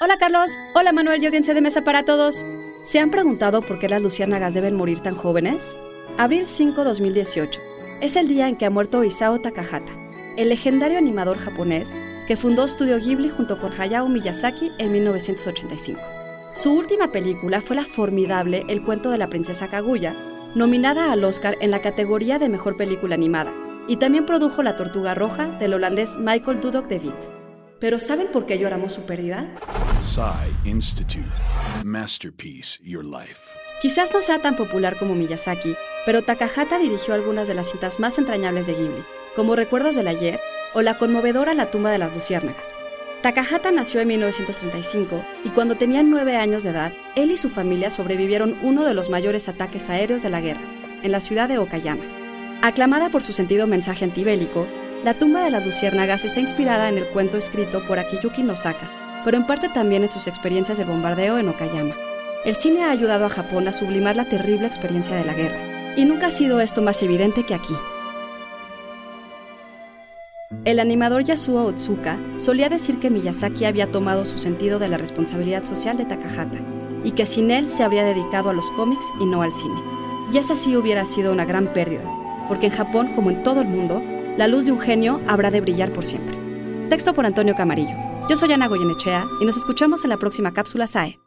Hola Carlos, hola Manuel y audiencia de mesa para todos. ¿Se han preguntado por qué las luciérnagas deben morir tan jóvenes? Abril 5, 2018. Es el día en que ha muerto Isao Takahata, el legendario animador japonés que fundó Studio Ghibli junto con Hayao Miyazaki en 1985. Su última película fue la formidable El cuento de la princesa Kaguya, nominada al Oscar en la categoría de Mejor Película Animada, y también produjo La Tortuga Roja del holandés Michael Dudok de Witt. Pero ¿saben por qué lloramos su pérdida? Institute. Masterpiece Your Life. Quizás no sea tan popular como Miyazaki, pero Takahata dirigió algunas de las cintas más entrañables de Ghibli, como Recuerdos del Ayer o la conmovedora La tumba de las luciérnagas. Takahata nació en 1935 y cuando tenía nueve años de edad, él y su familia sobrevivieron uno de los mayores ataques aéreos de la guerra, en la ciudad de Okayama. Aclamada por su sentido mensaje antibélico, la tumba de las luciérnagas está inspirada en el cuento escrito por Akiyuki Nosaka, pero en parte también en sus experiencias de bombardeo en Okayama. El cine ha ayudado a Japón a sublimar la terrible experiencia de la guerra, y nunca ha sido esto más evidente que aquí. El animador Yasuo Otsuka solía decir que Miyazaki había tomado su sentido de la responsabilidad social de Takahata, y que sin él se habría dedicado a los cómics y no al cine. Y esa sí hubiera sido una gran pérdida, porque en Japón, como en todo el mundo, la luz de un genio habrá de brillar por siempre. Texto por Antonio Camarillo. Yo soy Ana Goyenechea y nos escuchamos en la próxima cápsula SAE.